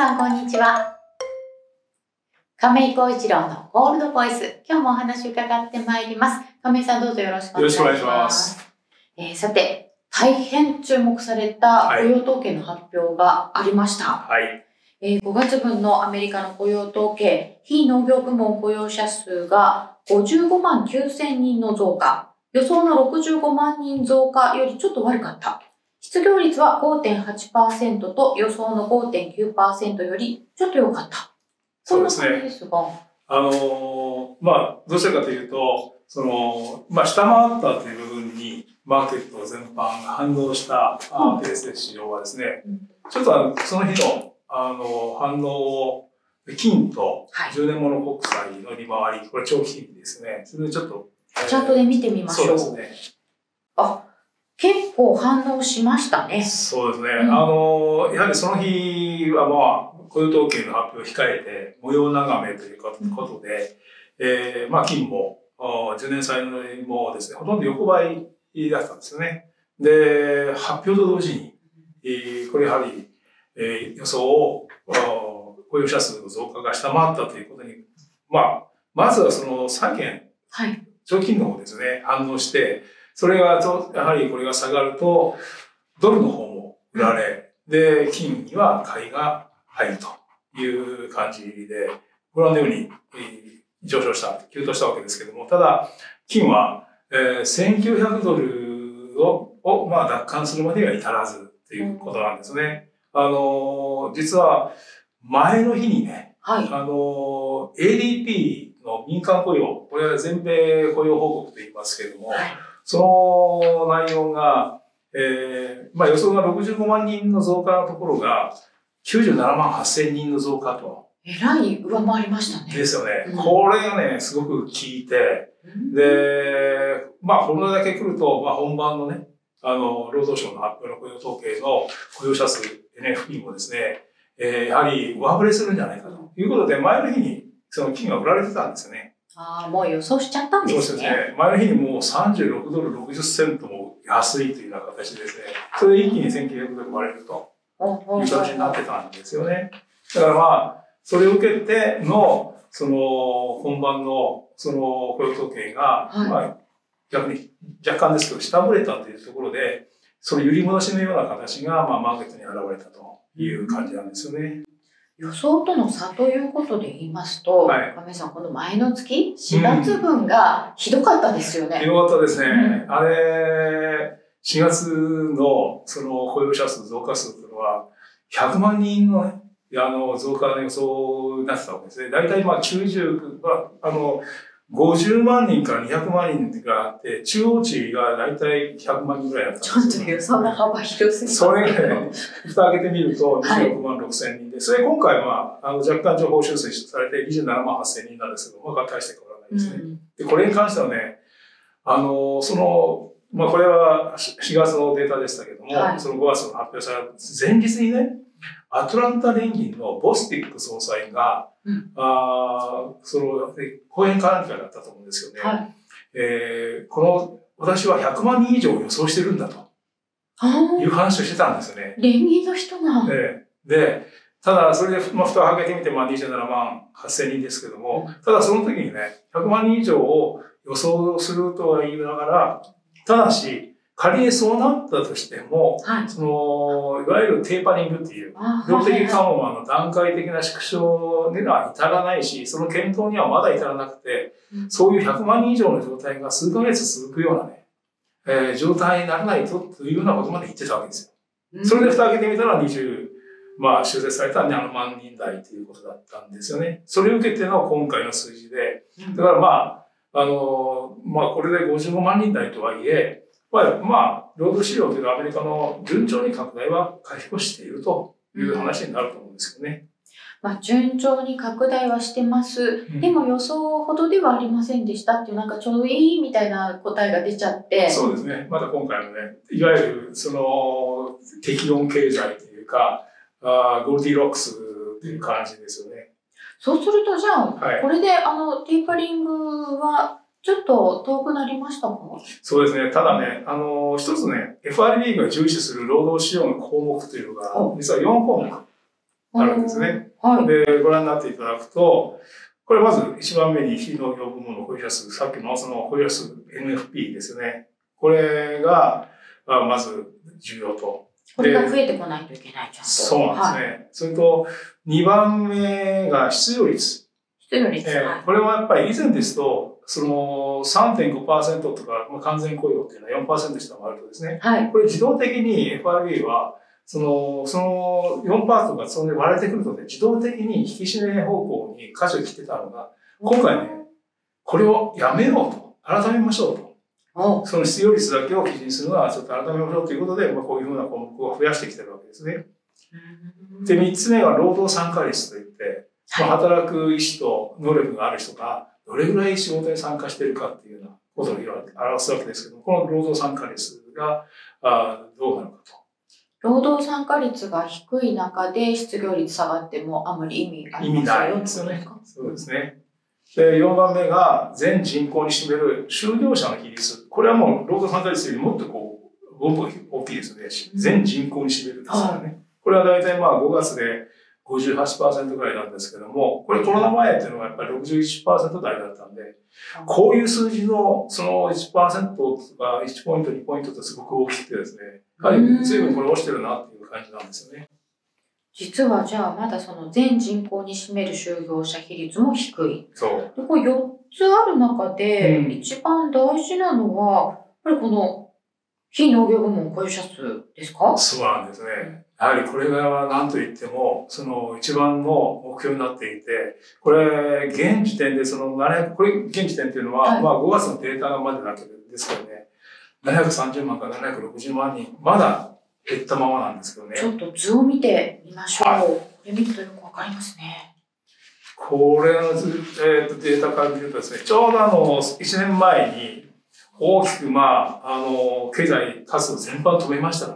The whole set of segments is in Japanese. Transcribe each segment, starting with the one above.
さん、こんにちは。亀井光一郎のゴールドボイス。今日もお話伺ってまいります。亀井さん、どうぞよろしくお願いします。よろしくお願いします。えーさて、大変注目された雇用統計の発表がありました。はい。えー5月分のアメリカの雇用統計、非農業部門雇用者数が55万9000人の増加、予想の65万人増加よりちょっと悪かった。失業率は5.8%と予想の5.9%よりちょっと良かった。そんなそうですね感じですが、あのーまあ、どうしてかというと、その、まあ、下回ったという部分に、マーケット全般が反応した、あースで市場はですね、うんちょっとあのその日の、あの、反応を、金とはい10年物国債の利回り、これ長期金利ですね。それでちょっと、えーチャートで見てみましょう。そうですね。あ、結構反応しましたね。そうですね。うんあの、やはりその日はまあ、雇用統計の発表を控えて、模様眺めということで、えーまあ、金も、あ10年債もですね、ほとんど横ばいだったんですよね。で、発表と同時に、えーこれやはり、えー予想を、あ雇用者数の増加が下回ったということに、まあ、まずはその債券、はい。長金の方ですね、反応して、それがと、やはりこれが下がると、ドルの方も売られ、で、金には買いが入るという感じで、ご覧のように、えー上昇した、急騰したわけですけども、ただ、金は、えー1900ドルを、をまあ、奪還するまでには至らずということなんですね。あのー実は、前の日にね、はい。あの、ADP の民間雇用、これは全米雇用報告と言いますけれども、はい。その内容が、えーまあ予想が65万人の増加のところが、97万8000人の増加と。えらい上回りましたね。ですよね。うんこれがね、すごく効いて、うんで、まあ、これだけ来ると、まあ、本番のね、あの、労働省の発表の雇用統計の雇用者数、NFP もですね、えーやはり上振れするんじゃないかということで、前の日にその金が売られてたんですよね。ああ、もう予想しちゃったんでそうですすね。ね。前の日にもう36ドル60セントも安いというような形でですね、それで一気に1900ドル割れるという形になってたんですよね。だからまあ、それを受けての、その、本番の、その、雇用統計が、はいまあ、逆に若干ですけど、下振れたというところで、その揺り戻しのような形が、まあ、マーケットに現れたという感じなんですよね。予想との差ということで言いますと、はい亀井さん、この前の月、4月分がひどかったですよね。よかったですね。うあれ、4月のその雇用者数増加数というのは、100万人のね、あの増加の予想になってたわけですね。大体まあ90、まあ、あの、50万人から200万人があって、中央値が大体100万人ぐらいだったちょっんですよと予想の幅広すぎそれ。がね、蓋開けてみるとはい26万6千人で、それ今回はあの若干情報修正されて27万8千人なんですけど、まあ大して変わらないですね。うんで、これに関してはね、あの、その、まあ、これは4月のデータでしたけども、はいその5月の発表された前日にね、アトランタ連銀のボスティック総裁が、うんあーその、で講演かなんかだったと思うんですよね。はい。えーこの、私は100万人以上予想してるんだという話をしてたんですよね。連銀の人が。で、で、ただ、それで、まあ、蓋を開けてみて、まあ、27万8000人ですけども、ただその時にね、100万人以上を予想するとは言いながら、ただし、仮にそうなったとしても、はい。その、いわゆるテーパリングっていう、あ量的はい緩和の段階的な縮小には至らないし、その検討にはまだ至らなくて、うんそういう100万人以上の状態が数ヶ月続くようなね、えー状態にならないとというようなことまで言ってたわけですよ。それで蓋開けてみたら20、まあ修正された7万人台ということだったんですよね。それを受けての今回の数字で、うんだからまあ、あの、まあこれで55万人台とはいえ、まあ、まあ、労働市場というのはアメリカの順調に拡大は回復しているという話になると思うんですけどね。まあ、順調に拡大はしてます。うんでも予想ほどではありませんでしたっていう、なんかちょうどいいみたいな答えが出ちゃって。そうですね。また今回のね、いわゆるその適温経済というか、あーゴールディロックスっていう感じですよね。そうすると、じゃあ、はいこれで、あの、テーパリングは、ちょっと遠くなりましたか？そうですね。ただね、あの、一つね、FRB が重視する労働市場の項目というのがお、実は4項目あるんですね。はい。で、ご覧になっていただくと、これまず一番目に非農業部門の保有者数、さっきのその保有者数 NFP ですよね。これが、まあまず重要と。これが増えてこないといけない、ちゃんと。そうなんですはい。ね。それと、2番目が失業率。失業率。えーこれはやっぱり以前ですと、その3.5%とか、まあ、完全雇用っていうのは4%下回るとですね、はい。これ自動的に FRB は、その、その4%とかそれで割れてくるので、自動的に引き締め方向に舵を切ってたのが、今回ね、これをやめようと、改めましょうと。おその失業率だけを基準にするのはちょっと改めましょうということで、まあ、こういうふうな項目を増やしてきてるわけですね。で、3つ目が労働参加率といって、まあ、働く意思と能力がある人がどれぐらい仕事に参加しているかっていうようなことを表すわけですけど、この労働参加率があどうなのかと。労働参加率が低い中で失業率下がってもあまり意味あり意味ないませんよんですよね。そうですね。で、4番目が全人口に占める就業者の比率。これはもう労働参加率よりもっとこう、もっと大きいですよね。全人口に占めるですからね。これは大体まあ5月で58%ぐらいなんですけども、これコロナ前っていうのはやっぱり61%台だったんで、こういう数字のその1%とか1ポイント、2ポイントってすごく大きくてですね、やはり随分これ落ちてるなっていう感じなんですよね。実はじゃあまだその全人口に占める就業者比率も低い。そう。でこれ4つある中でうん一番大事なのは、やっぱりこの非農業部門雇用者数ですか？そうなんですね。やはりこれが何と言っても、その一番の目標になっていて、これ、現時点でその700、これ、現時点っていうのは、はいまあ5月のデータがまでだけですけどね、730万から760万人、まだ減ったままなんですけどね。ちょっと図を見てみましょう。はいこれ見るとよくわかりますね。これのず、えーとデータから見るとですね、ちょうどあの、1年前に大きく、まあ、あの、経済活動全般止めました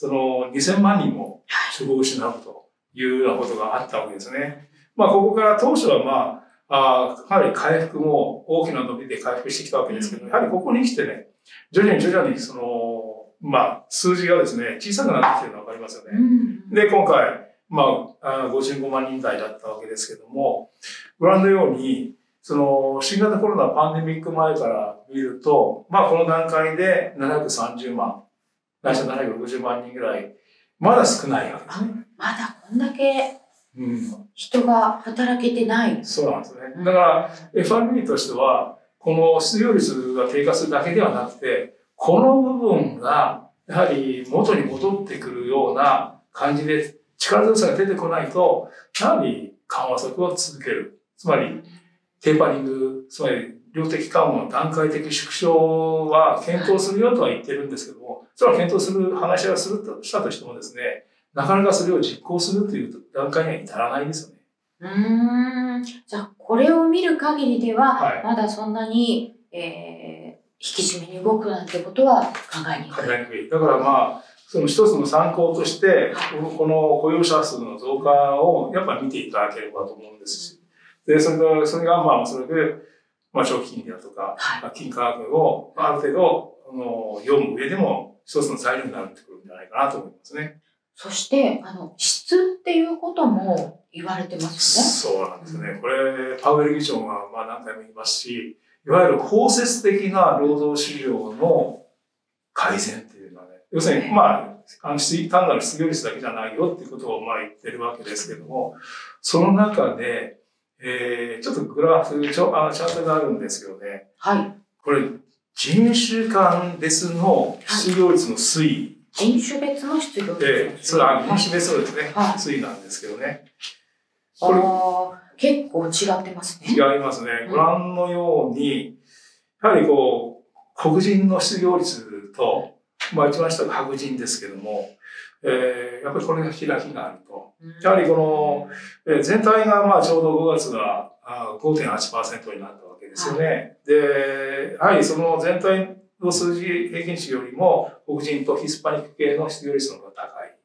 その2000万人も職を失うというようなことがあったわけですね。まあ、ここから当初はまあ、あーかなり回復も大きな伸びで回復してきたわけですけど、やはりここに来てね、徐々に徐々にその、まあ、数字がですね、小さくなってきてるのがわかりますよね。うんで、今回、まあ、あ55万人台だったわけですけども、ご覧のように、その、新型コロナパンデミック前から見ると、まあ、この段階で730万、ないしは760万人ぐらい、まだ少ないわけですあね。まだこんだけうん。人が働けてない。そうなんですね。だから、FRB としては、この失業率が低下するだけではなくて、この部分が、やはり元に戻ってくるような感じで力強さが出てこないと、やはり緩和策を続ける。つまり、テーパリング、つまり量的緩和の段階的縮小は検討するよとは言ってるんですけども、それは検討する話はするとしたとしてもですね、なかなかそれを実行するという段階には至らないですよね。うーん。じゃあ、これを見る限りでは、はいまだそんなに、えー、引き締めに動くなんてことは考えにくい。考えにくい。だからまあ、その一つの参考として、このこの雇用者数の増加をやっぱ見ていただければと思うんですし、で、それが、それがまあ、それで、まあ、長期金利だとか、はい。金価格をある程度、あの、読む上でも一つの材料になってくるんじゃないかなと思いますね。そして、あの、質っていうことも言われてますそうなんですね。これ、パウエル議長がまあ何回も言いますし、いわゆる包摂的な労働市場の改善っていうのはね、要するに、まあ、あの失単なる失業率だけじゃないよっていうことをまあ言ってるわけですけども、その中で、えー、ちょっとグラフ、ちょあのチャートがあるんですけどね、ね。はい。これ、人種間別の失業率の推移人種別の失業率で、それは人はい種別のですね、はい推移なんですけどね。これ結構違ってますね。違いますねう。んご覧のように、やはりこう、黒人の失業率と、まあ一番下が白人ですけども、えー、やっぱりこれが開きがあると。やはりこの、えー全体がまあちょうど5月があー5.8%になったわけですよね。で、やはりその全体の数字平均値よりも黒人とヒスパニック系の失業率の方が高い。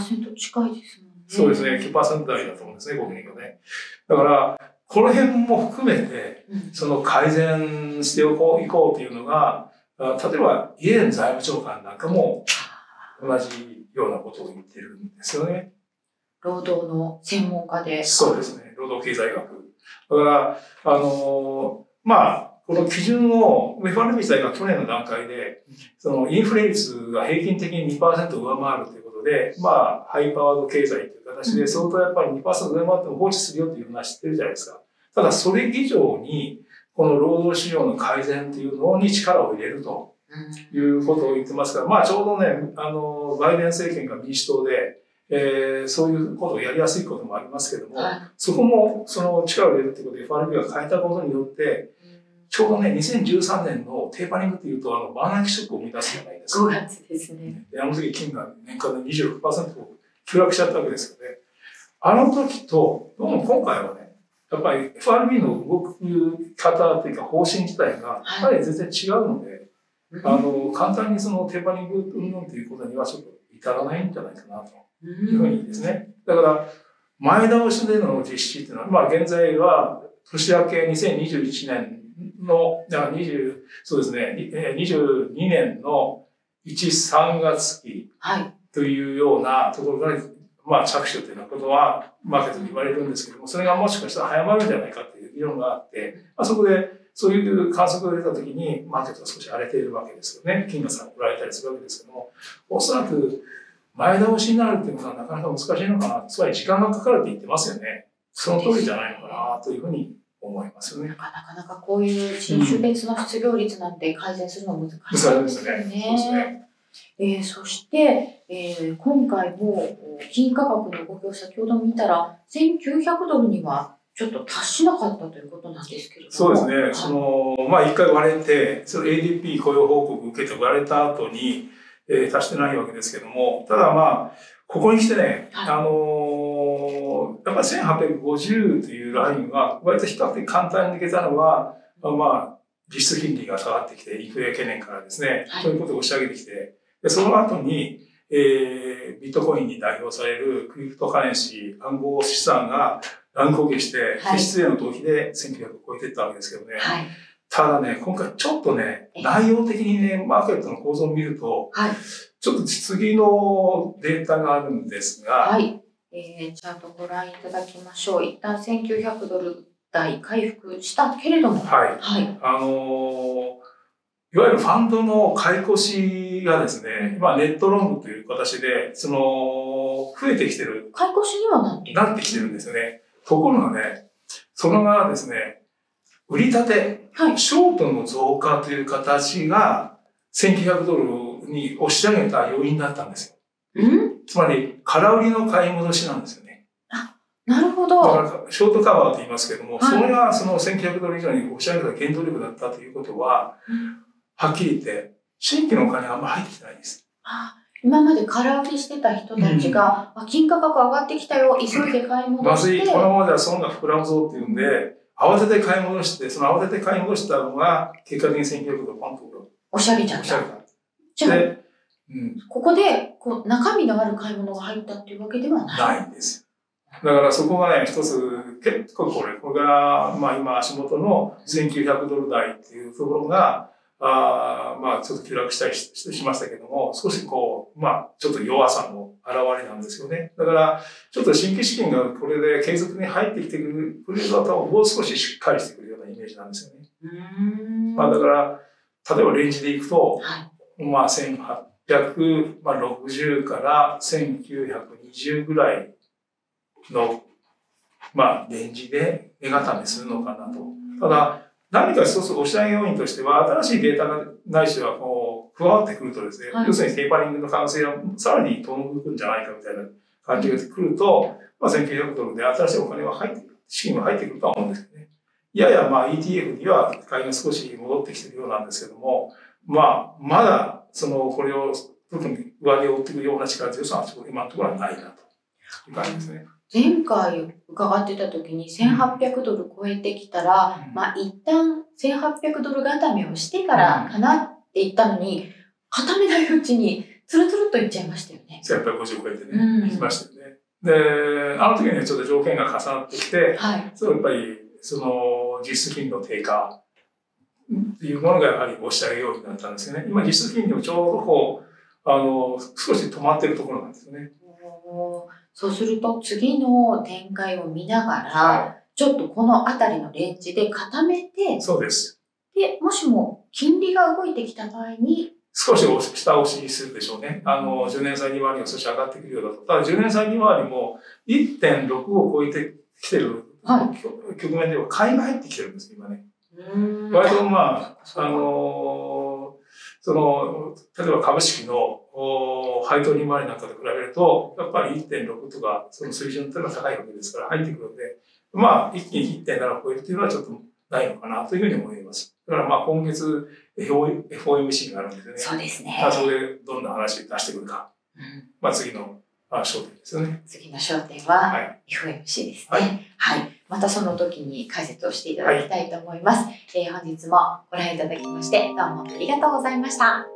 10%近いですもんね。そうですね、9%台だと思うんですね、国民がね。だから、この辺も含めて、うん。その改善していこういこうというのが、あ例えば、イエレン財務長官なんかも同じようなことを言ってるんですよね。労働の専門家で。そうですね。労働経済学。だから、あのーまあ、この基準を、FRB 自体が去年の段階で、そのインフレ率が平均的に2%上回るということで、まあ、ハイパワード経済という形で、相当やっぱり2%上回っても放置するよっていう話知ってるじゃないですか。ただ、それ以上に、この労働市場の改善というのに力を入れるとうんいうことを言ってますから、まあ、ちょうどね、あの、バイデン政権が民主党で、えーそういうことをやりやすいこともありますけども、はいそこもその力を入れるということで FRB が変えたことによって、ちょうどね、2013年のテーパリングっていうと、あの、バーナーキショックを生み出すじゃないですか。5月ですね。であの時金が年間で26%急落しちゃったわけですよね。あの時と、どうも今回はね、やっぱり FRB の動く方っていうか方針自体が、やっぱり全然違うので、あの、簡単にそのテーパリング云々ということにはちょっと至らないんじゃないかなと。ういうふうにですね。だから、前倒しでの実施っていうのは、まあ現在は年明け2021年の、だから20、そうですね、にえー22年の1、3月期はい。というようなところから、まあ着手というようなことは、マーケットで言われるんですけども、それがもしかしたら早まるんじゃないかっていう議論があって、まあそこで、そういう観測が出たときに、マーケットが少し荒れているわけですよね。金がさ売られたりするわけですけども、おそらく前倒しになるっていうことはなかなか難しいのかな。つまり時間がかかるって言ってますよね。その通りじゃないのかなというふうに思いますよね。なかなかこういう人種別の失業率なんて改善するのは難しいですよ難しいですよねそうですね。えーそして、えー今回も金価格の動きを先ほど見たら、1900ドルにはちょっと達しなかったということなんですけれども。そうですね。はいその、まあ一回割れて、その ADP 雇用報告受けて割れた後に、えー達してないわけですけども、ただまあ、ここに来てね、はいあのーやっぱり1850というラインは、割と比較的簡単に抜けたのは、まあまあ、実質金利が下がってきて、インフレ懸念からですね、はいということを押し上げてきて、でその後に、えービットコインに代表されるクリプトカレンシー、暗号資産が乱高下して、はい実質への逃避で1900を超えていったわけですけどね。はい。ただね、今回ちょっとねえ、内容的にね、マーケットの構造を見ると、はい。ちょっと次のデータがあるんですが、はい。えー、チャートご覧いただきましょう。一旦1900ドル台回復したけれども。はい。はい。あのーいわゆるファンドの買い越しがですね、今ネットロングという形で、その、増えてきてる、買い越しにはなって。なってきてるんですよね。ところがね、それがですね、売り立て、はい。ショートの増加という形が、1900ドルに押し上げた要因だったんですよ。うん？つまり、空売りの買い戻しなんですよね。なるほだかど。ら、ショートカバーと言いますけども、はいそれがその1900ドル以上に押し上げた原動力だったということは、はっきり言って、新規のお金があんまり入ってきてないんです。あ今まで空売りしてた人たちが、あ金価格上がってきたよ、急いで買い戻まずい、して、このままでは損が膨らむぞっていうんで、慌てて買い戻して、その慌てて買い戻したのが、結果的に1900ドルポンと押し上げちゃった。押し上げた。じゃあ、で、うん、ここでこう中身のある買い物が入ったっていうわけではない。ないんですよ。だからそこがね、一つ、結構これ、これが、まあ今足元の1900ドル台っていうところが、あーまあちょっと急落したりししましたけども、少しこう、まあちょっと弱さの表れなんですよね。だから、ちょっと新規資金がこれで継続に入ってきてくれるともう少ししっかりしてくるようなイメージなんですよね。まあだから、例えばレンジでいくと、はい。まあ、1860から1920ぐらいの、まあ、レンジで値固めするのかなと。ただ、何か一つ押し上げ要因としては、新しいデータがないしはこう加わってくるとですね、はい要するにテーパリングの可能性がさらに遠のくんじゃないかみたいな感じがくると、まあ、1900ドルで新しいお金が入ってくる、資金が入ってくるとは思うんですけどね。ややまあ ETF には買いが少し戻ってきてるようなんですけども、まあ、まだ、その、これを、特に上値を追っていくような力強さは、今のところはないな、という感じですね。前回伺ってた時に1800ドル超えてきたら、うんまあ一旦1800ドル固めをしてからかなって言ったのに、固めないうちにつるつるっといっちゃいましたよね。1850超えてね、うん行きましたよね。で、あの時にはちょっと条件が重なってきて、はい。そうやっぱり、その、実質金利の低下っていうものがやはり押し上げようになったんですよね。今、実質金利もちょうどこう、あの、少し止まってるところなんですよね。そうすると次の展開を見ながら、はちょっとこの辺りのレンジで固めてい。、そうです。で、もしも金利が動いてきた場合に、少し下押しするでしょうね。あの、10年債利回りが少し上がってくるようだと。ただ、10年債利回りも1.6を超えてきてる、は局面では買いが入ってきてるんです、今ね。うん割とまあ、あのーその、例えば株式のお配当利回りなんかと比べると、やっぱり1.6とか、その水準というのは高いわけですから入ってくるので、まあ、一気に1.7を超えるというのはちょっとないのかなというふうに思います。だからまあ、今月 FOMC があるんですよね。そうですねま。あ、そこでどんな話出してくるか。うんまあ、次の、まあ、焦点ですよね。次の焦点ははい FOMC ですね。ははいい。またその時に解説をしていただきたいと思います。えー本日もご覧いただきましてどうもありがとうございました。